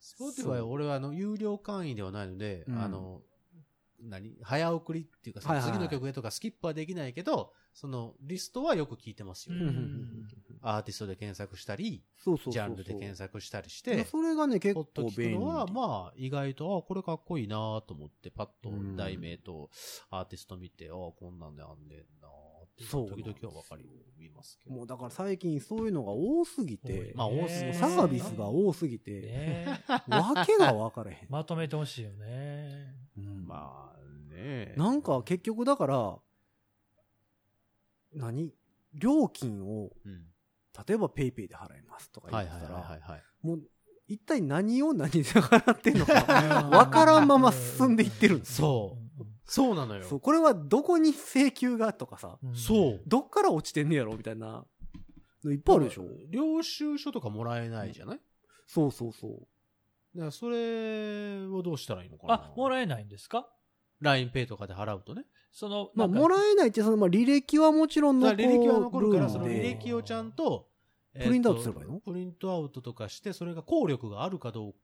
スポーティファイ俺はあの、有料会員ではないので、うんあの、何？早送りっていうか、はいはいはい次の曲へとかスキップはできないけど、そのリストはよく聞いてますよ。うんうんうんうんうんアーティストで検索したり。ジャンルで検索したりして、でそれがね、結構便利。聞くのは、まあ、意外と、あ、これかっこいいなと思って、パッとうん題名とアーティスト見て、あ、こんなんであんねんなって、そう時々はわかりますけど。もうだから最近そういうのが多すぎて、まあ多すぎねサービスが多すぎて、ねわけが分からへん。[LAUGHS] まとめてほしいよね。うんまあね。なんか結局だから、何？料金を、うん。例えばペイペイで払いますとか言はいったら、はいはいはいはい。もう一体何を何で払ってんのか [LAUGHS] 分からんまま進んでいってるんですよ。そう。そうなのよ。そう、これはどこに請求がとかさ、うんそう。どっから落ちてんねやろみたいなのいっぱいあるでしょ。領収書とかもらえないじゃない？そうそうそう。だからそれをどうしたらいいのかなあ、もらえないんですか ?LINEPay とかで払うとね。その、まあ、もらえないって、その、まあ、履歴はもちろん残る履歴は残るから、その履歴をちゃんと、プリントアウトすればいいの？えっとプリントアウトとかして、それが効力があるかどう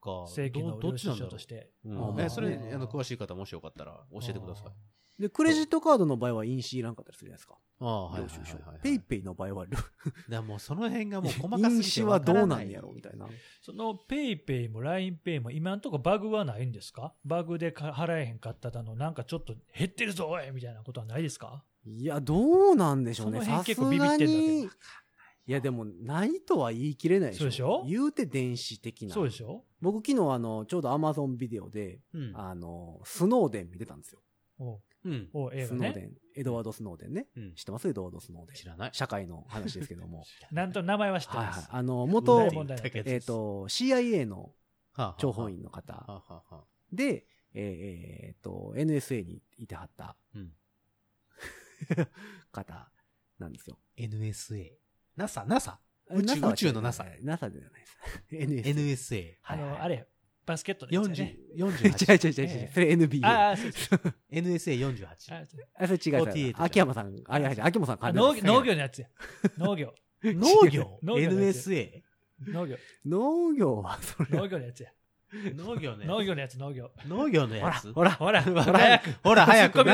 か。正規のどど領収っちなんだろう？書として。うんあえそれ、うんあの、詳しい方もしよかったら教えてください。で、クレジットカードの場合は印紙いらんかったりするじゃないですか。ああ、はいはいはいはい。。ペイペイの場合は、[LAUGHS] だもうその辺がもう細かすぎて印紙はどうなんやろみたいな。そのペイペイも LINEPay も今んとこバグはないんですか？バグでか払えへんかっただの、なんかちょっと減ってるぞおいみたいなことはないですか？いや、どうなんでしょうね。その辺結構ビビってんだけど。いや、でも、ないとは言い切れないでしょ。そうでしょ？言うて電子的な。そうでしょ？僕昨日、あの、ちょうど Amazon ビデオで、うん。あの、スノーデン見てたんですよ。おううん。おう映画ね。スノーデン。エドワード・スノーデンね。うん知ってます？エドワード・スノーデン。知らない。社会の話ですけども。[LAUGHS] なんと名前は知ってはいはい。あの、大 [LAUGHS] 元、えっ、と、CIA のはあ諜報員の方はあはあはあで、えーえーっと、NSA にいてはったうん。[LAUGHS] 方なんですよ。NSA。NASA、NASA。宇宙 NASA は宇宙の NASA NASA ではないです。NSA。NSA。あの、はいはいあれ、バスケットのやつやね。40、[LAUGHS] 違う48。違う違う違う。それ NBA。ああ、そうそう [LAUGHS] NSA48。あそうあ、それ違う違う。48秋山さん、あ、いや秋山さんあ関農農業のやつや。農業。[LAUGHS] 農業 ?NSA? 農業。農業はそれ。農業のやつや。農業ね。農業のやつ、農業。農業のやつ？ほら、ほら、ほら早く。ほら、早く。ほ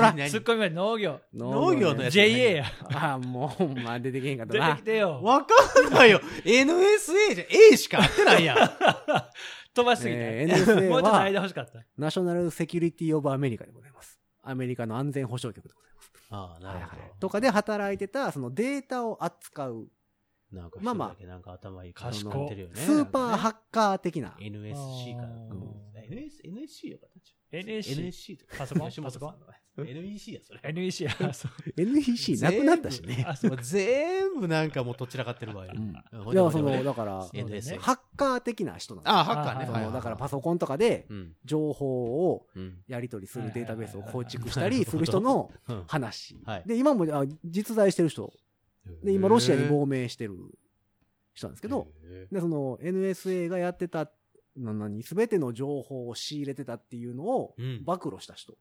らツッコミは農業。農業のやつ JA や。あ、もう、まあ出てけへんかった出てなき。てよ。わかんないよ。NSA じゃ、A しか合ってないやん。飛ばしすぎた。えー NSA もうちょっとは間欲しかった。ナショナルセキュリティオブアメリカでございます。アメリカの安全保障局でございます。ああ、なるほはいはいとかで働いてた、そのデータを扱う、ど。なんか、まあまあなんか頭いい賢い感じになってるよね。スーパーハッカー的な。NSC かな。あーうん NS NSC よか NSC。NSC とか。パソコン？吉本さんのパ NEC や、それ。NEC や。[LAUGHS] そう NEC なくなったしね。あ、そう全部なんかもうとっちらかってるわよ。うん。ほんでだからその、だから。ハッカー的な人なんですよあ、ハッカーね。あそのだからパソコンとかでうん。情報をうん。やり取りするデータベースを構築したりする人のうん話はい。で、今もあ実在してる人。で、今ロシアに亡命してる人なんですけど、へで、その NSA がやってた、な何、すべての情報を仕入れてたっていうのを暴露した人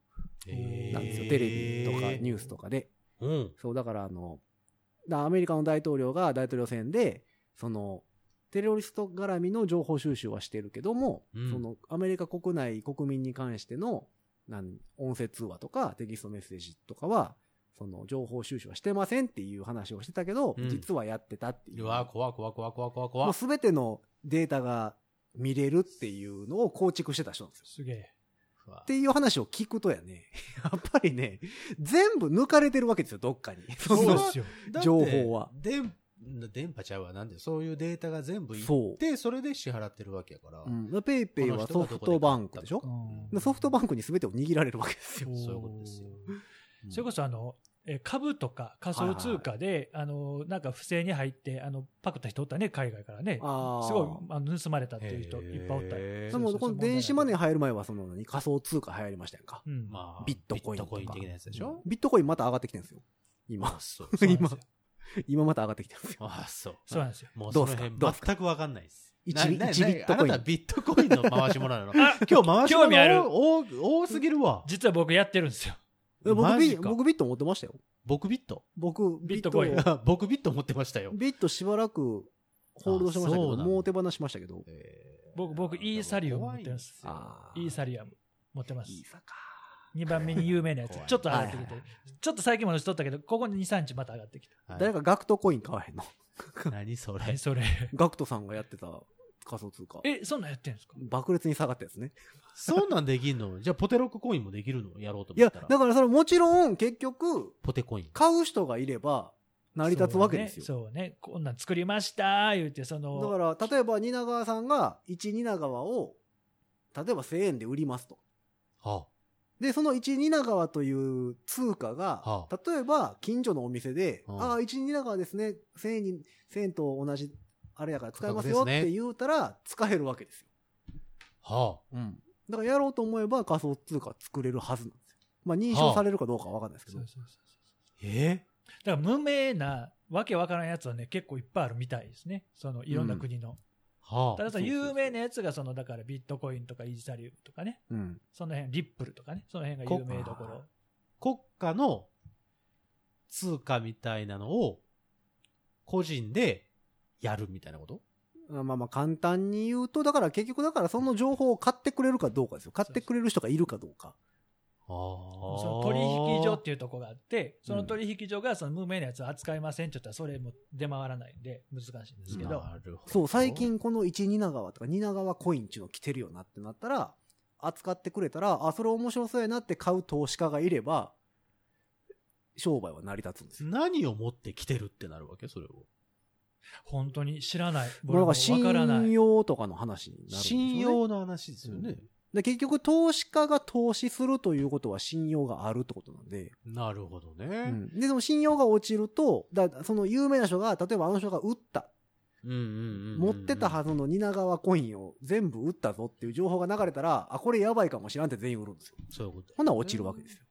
なんですよ。テレビとかニュースとかで。うん。そう、だからあの、だアメリカの大統領が大統領選で、その、テロリスト絡みの情報収集はしてるけども、うんそのアメリカ国内国民に関しての、なん音声通話とかテキストメッセージとかは、その情報収集はしてませんっていう話をしてたけど、うん実はやってたっていうう。わ、怖怖怖怖怖も怖う。すべてのデータが見れるっていうのを構築してた人なんですよ。すげえ。っていう話を聞くとやね、[LAUGHS] やっぱりね、全部抜かれてるわけですよ、どっかに。そう。ですよ。だって情報は。電電波ちゃうわ。なんで、そういうデータが全部いそうって、それで支払ってるわけやから。うん、ペイペイはソフトバンクでしょ？うん。でソフトバンクに全てを握られるわけですよ。そういうことですよ。それこそあの、え株とか仮想通貨で、あの、なんか不正に入って、あの、パクった人おったね、海外からね。あーすごいあの盗まれたっていう人いっぱいおった。でも、この電子マネー入る前は、その何仮想通貨流行りましたやんか。うん。まあ、ビットコインとかビットコイン的なやつでしょ？ビットコインまた上がってきてるんですよ。今あ、。そう。今。今また上がってきてるんですよ。あ、そう。そうなんですよ。もうどうの辺どうすか？全くわかんないです。一なな一ビットコインあなたビットコインの回し物なの？[LAUGHS] 今日回し興味ある物多すぎるわ。実は僕やってるんですよ。え僕ビマジか。僕ビット持ってましたよ。僕ビット？僕、ビットコイン。ビット [LAUGHS] 僕ビット持ってましたよ。ビットしばらくホールドしましたけど、あそうなんだ。もう手放しましたけど。えー。僕、僕、イーサリアム持ってます。イーサリアム。持ってます。いいさか。2番目に有名なやつ。怖い。ちょっと上がってきて、はい。ちょっと最近もしとったけどここに23日また上がってきた。はい誰かガクトコイン買わへんの？[LAUGHS] 何それ？何それ。ガクトさんがやってた仮想通貨。えそんなんやってんですか？爆裂に下がったやつね。そんなんできんの？[LAUGHS] じゃあポテロックコインもできるの？やろうといや、思ったら。だからそれもちろん結局、ポテコイン。買う人がいれば成り立つわけですよ。そうねそうねこんなん作りました言うてそのだから、例えば、蜷川さんが、1蜷川を、例えば1000円で売りますと。はで、その1蜷川という通貨が、は例えば、近所のお店で、うんああ、1蜷川ですね、1000円に、1000円と同じ、あれやから使えますよって言うたら、使えるわけですよ。あ。はうん。だから、やろうと思えば仮想通貨作れるはずなんですよ。まあ、認証されるかどうかはわかんないですけど。そうそうそうあ。え？だから無名なわけわからんやつはね結構いっぱいあるみたいですねそのいろんな国の、はあ。ただその有名なやつがそのだからビットコインとかイーサリウムとかねうん。その辺リップルとかねその辺が有名どころ国家の通貨みたいなのを個人でやるみたいなこと？まあまあ簡単に言うと、だから結局だからその情報を買ってくれるかどうかですよ。買ってくれる人がいるかどうか。ああ。その取引所っていうところがあってその取引所がその無名なやつを扱いませんって言ったらそれも出回らないんで難しいんですけど、なるほど。そう、最近この1蜷川とか蜷川コインっていうの来てるよなってなったら、扱ってくれたら、あ、それ面白そうやなって買う投資家がいれば、商売は成り立つんですよ。何を持ってきてるってなるわけ？それを。本当に知らないない信用とかの話になるんですよね。信用の話ですよね。で結局投資家が投資するということは信用があるってことなんで、なるほどね。うんで、その信用が落ちると、だその有名な人が、例えばあの人が売った、持ってたはずの蜷川コインを全部売ったぞっていう情報が流れたら、あ、これやばいかもしらんって全員売るんですよ。そういうこと。ほんなら落ちるわけですよ。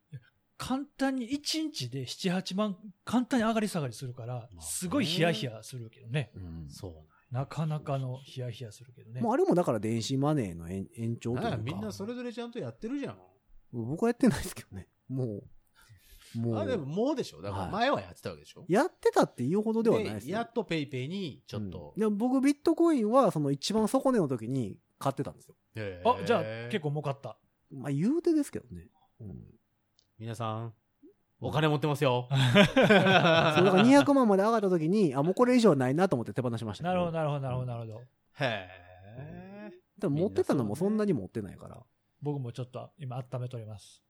簡単に1日で78万簡単に上がり下がりするからすごいヒヤヒヤするけどねそうなかなかのヒヤヒヤするけどねもうあれもだから電子マネーの延延長とか。みんなそれぞれちゃんとやってるじゃん。僕はやってないですけどね。もう、もあ、でもう、もうでしょだから前はやってたわけでしょ、やってたっていうほどではないですよ。やっとペイペイにちょっとうん。でも僕ビットコインはその一番底値の時に買ってたんですよ。あじゃあ結構儲かったまあ言うてですけどね。うん。皆さん、お金持ってますよ。[LAUGHS] そうだから200万まで上がった時に、あ、もうこれ以上ないなと思って手放しました。けなるほどなるほどなるほど。なるほどへえ。でも持ってたのもそんなに持ってないから。僕もちょっと今温めとります。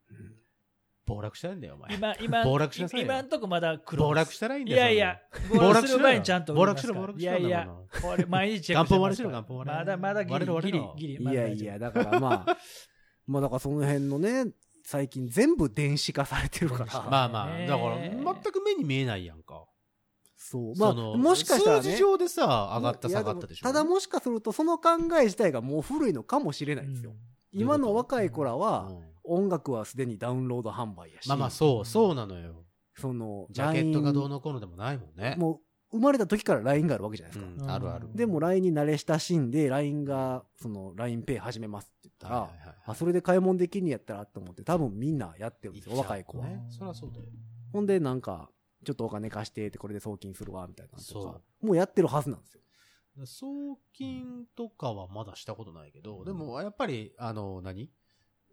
暴落したいんだよ、お前。今今暴落しなさいよ。今んとこまだ黒暴落したらいいんだよ。いやいや暴落する前にちゃんと暴落しろ暴落しろいやいやこれ毎日チェックしてますから。元本割れしろ元本割れ。まだまだギリギリギリいやいや、だからまあ、まあだからその辺のね、最近全部電子化されてるから。[LAUGHS] まあまあ、ねだから、全く目に見えないやんか。そう。まあ、もしかしたらね。数字上でさ、上がった下がったでしょ。ただもしかするとその考え自体がもう古いのかもしれないんですよ。今の若い子らは、うん音楽はすでにダウンロード販売やし。まあまあ、そう、そうなのよ。その、ジャケットがどうのこうのでもないもんね。もう、生まれた時から LINE があるわけじゃないですか。うんあるある。でも LINE に慣れ親しんで、LINE が、その LINEPay 始めますったら、はいはいはいあ、それで買い物できんやったらと思って、多分みんなやってるんですよ、若い子は。ねそりゃそうだよほんで、なんか、ちょっとお金貸してって、これで送金するわ、みたいなのとそか。もうやってるはずなんですよ。送金とかはまだしたことないけど、でもやっぱり、あの、何？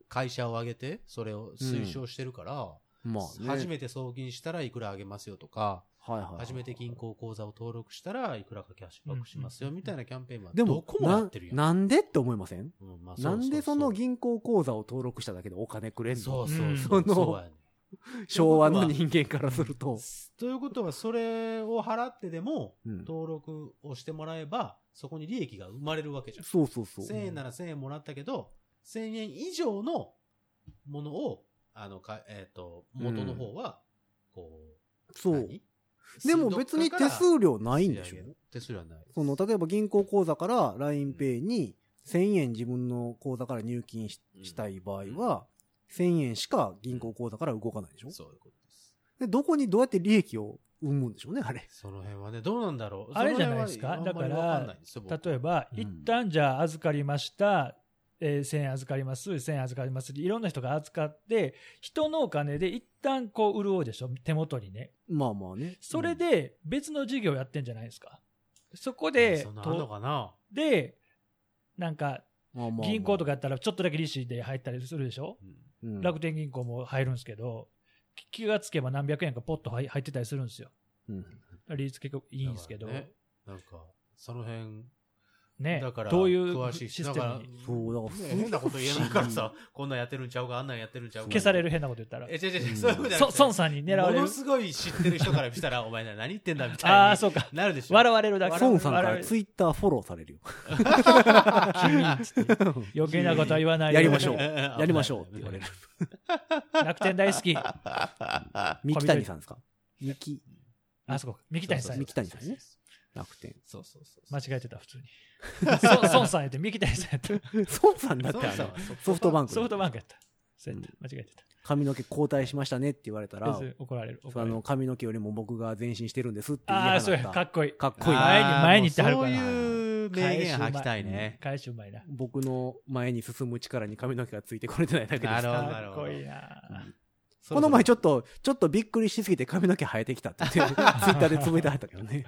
会社を挙げて、それを推奨してるから、まあね。初めて送金したらいくらあげますよとか、はいはいはい。初めて銀行口座を登録したらいくらかキャッシュバックしますよみたいなキャンペーンはでもどこもやってるやん。な、なんでって思いません？うんまあそうなんでその銀行口座を登録しただけでお金くれんの？そうそううんそう。そね昭和の人間からすると。ということは、それを払ってでも、うん登録をしてもらえば、そこに利益が生まれるわけじゃん。そうそうそう。1000円なら1000円もらったけど、1000円以上のものを、あの、かえっ、と、元の方は、こう、そう。何でも別に手数料ないんでしょ？手数料はない。その、例えば銀行口座から LINEPay に1000円自分の口座から入金しうんしたい場合は、1000円しか銀行口座から動かないでしょ？そういうことです。で、どこにどうやって利益を生むんでしょうね、あれ。その辺はね、どうなんだろう？あれじゃないですか？その辺はあんまりわんないんですよ僕例えば、うん一旦じゃあ預かりました、えー1000円預かります、1000円預かりますいろんな人が預かって、人のお金で一旦こう潤うでしょ、手元にね。まあまあね。それで別の事業やってんじゃないですか。そこでそん、なのかな？で、なんか、銀行とかやったらちょっとだけ利子で入ったりするでしょ、うんうん楽天銀行も入るんですけど、気がつけば何百円かポッと入入ってたりするんですよ。うん利率結構いいんですけど、ねなんか、その辺、ねだから、どういう詳しいシステムにそう、だから、ね変なこと言えないからさ、こんなんやってるんちゃうか、あんなんやってるんちゃうか。消される変なこと言ったらえ、、違う違うそういうことじゃなくてそ孫さんに狙われるもの。すごい知ってる人からしたら、お前ら何言ってんだみたいに。ああ、そうか。なるでしょ。笑われるだけ。孫さんか笑われるらツイッターフォローされるよ。[LAUGHS] 余計なことは言わないでやりましょう。や [LAUGHS] やりましょうって言われる。楽天大好き。三木谷さんですか？三木、あ、そこ。三木谷さん三。木谷さんね。楽天。そうそうそう。間違えてた、普通に。[LAUGHS] そ孫さんやって、三木谷さんやった。孫さんだってソフトバンクソフトバンクやった。そうやった間違えてた。髪の毛交代しましたねって言われたら、そうそう怒られる。怒あられるの髪の毛よりも僕が前進してるんですって言いああ、そうや。放ったかっこいい。かっこいい前に前に行ってはるからそういう名言吐きたいね。返しうまいな。僕の前に進む力に髪の毛がついてこれてないだけですなるほどかっこいいな。この前ちょっと、ちょっとびっくりしすぎて髪の毛生えてきたって言って、[LAUGHS] ツイッターでつぶやいてはったけどね。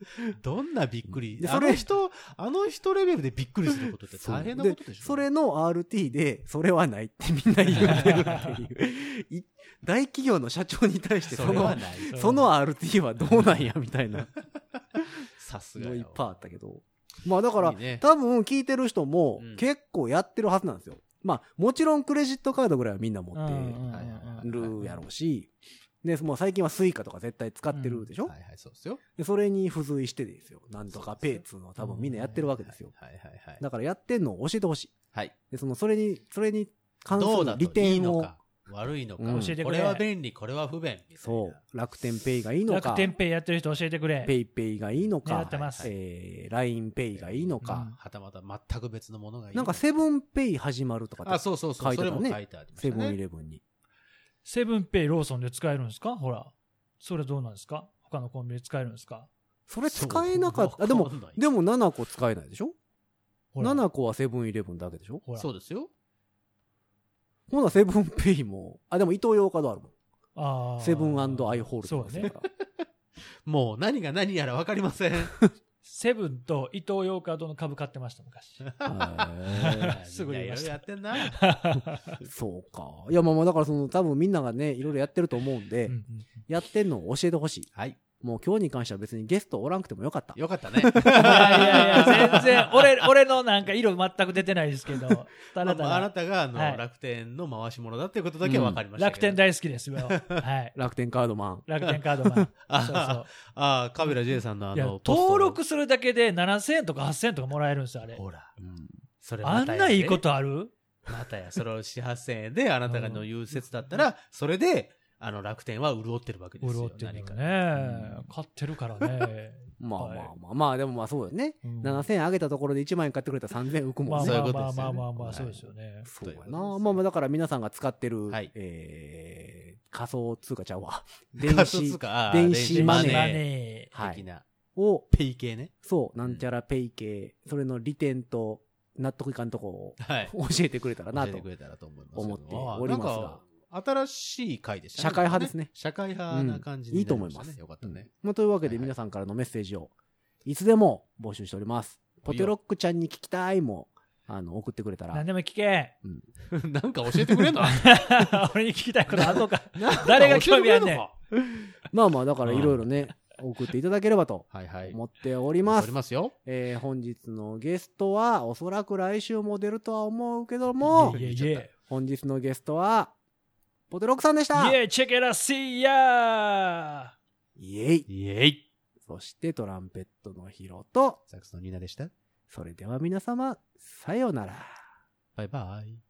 [LAUGHS] どんなびっくり？それの人、あの人レベルでびっくりすることって大変なことでしょ？それの RT で、それはないってみんな言ってるっていう。[LAUGHS] い大企業の社長に対してその、その RT はどうなんやみたいなさすがいっぱいあったけど。まあだから、いいね多分聞いてる人もうん結構やってるはずなんですよ。まあもちろんクレジットカードぐらいはみんな持ってるやろうし、で、もう最近はスイカとか絶対使ってるでしょ、はいはい、そうですよ。でそれに付随してですよ。なんとかペイっつうのを多分みんなやってるわけですよ。はいはいはい。だからやってんのを教えてほしい。はい。で、その、それに、それに関する利点を、いいのか、悪いのか、うん教えてくれこれは便利、これは不便。みたいなそう、楽天ペイがいいのか？楽、天ペイやってる人教えてくれ。ペイペイがいいの狙かってます、えー、ラインペイがいいのか、はたまた全く別のものがいい。なんかセブンペイ始まるとかってあ、そうそうそう。書いてたねそれも書いてありましたセブンイね。レブンに。セブンペイローソンで使えるんですか？ほら。それどうなんですか？他のコンビニで使えるんですか？それ使えなかった。あでもでも7個使えないでしょ？ほら ?7 個はセブンイレブンだけでしょ？ほらそうですよ。ほなセブンペイも、あ、でもイトーヨーカドーあるもん。あーセブンアイ・ホールディングスそうね。[LAUGHS] [LAUGHS] もう何が何やらわかりません。セブンと伊東洋華堂の株買ってました、昔。へすぐ言いましたやってんな。ー [LAUGHS] そうか。いや、まあまあ、だからその、多分みんながね、いろいろやってると思うんで、うんうんやってんのを教えてほしい。はい。もう今日に関しては別にゲストおらんくてもよかった。よかったね。いやいやいや、全然、俺、俺のなんか色全く出てないですけど、[LAUGHS] ただたまああなだ、たがあの、はい楽天の回し物だっていうことだけは分かりましたけど、楽天大好きですよ。はい。楽天カードマン。楽天カードマン。[LAUGHS] あそうそう。ああ、カビラ J さんのあいやの、ポスト登録するだけで7000円とか8000円とかもらえるんですよ、あれ。ほら、うんそれあんまたやねないいことある？またや、それを4、8000円であなたがの言う説だったら、それで、あの、楽天は潤ってるわけですよ。潤ってるよ何かね。買ってるからね。[LAUGHS] まあまあはいまあ、まあでもまあそうよね。うん7000円上げたところで1万円買ってくれたら3000円浮くもんね。まあまあそういうことですよねまあまあまあそうですよね。そうやな。まあまあだから皆さんが使ってる、はいえー、仮想通貨ちゃうわ。仮 [LAUGHS] 電子想通貨ああ電子マネーマネはい。的な、を、ペイ系ね。そう、なんちゃらペイ系、それの利点と納得いかんとこをはい。教えてくれたらなと教えてく。れたらと思いますけど。思っておりますが新しい回でしたね。社会派ですね社会派な感じにうんいいとなりましたね思いますよかったね。まあ、というわけではいはい皆さんからのメッセージをいつでも募集しております。ポテロックちゃんに聞きたいも、あの、送ってくれたら何。でも聞け。[LAUGHS] なんか教えてくれんの？[LAUGHS] 俺に聞きたいことあんのか。[LAUGHS] 誰が興味あんねん。まあまあ、だからいろいろね、送っていただければとはいはい。思っておりますおり。ますよ。えー本日のゲストは、おそらく来週も出るとは思うけどもイ、エイイエ本日のゲストは、ポテロックさんでしたイ。イエイチェケラシーヤイエイ。イエイ。そしてトランペットのヒロと、サックスのニーナでした。それでは皆様、さようなら。バイバイ。